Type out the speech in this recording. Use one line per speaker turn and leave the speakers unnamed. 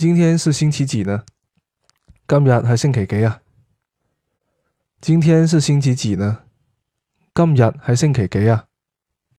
今天是星期几呢？今日系星期几啊？今天是星期几呢？今日系星期几啊？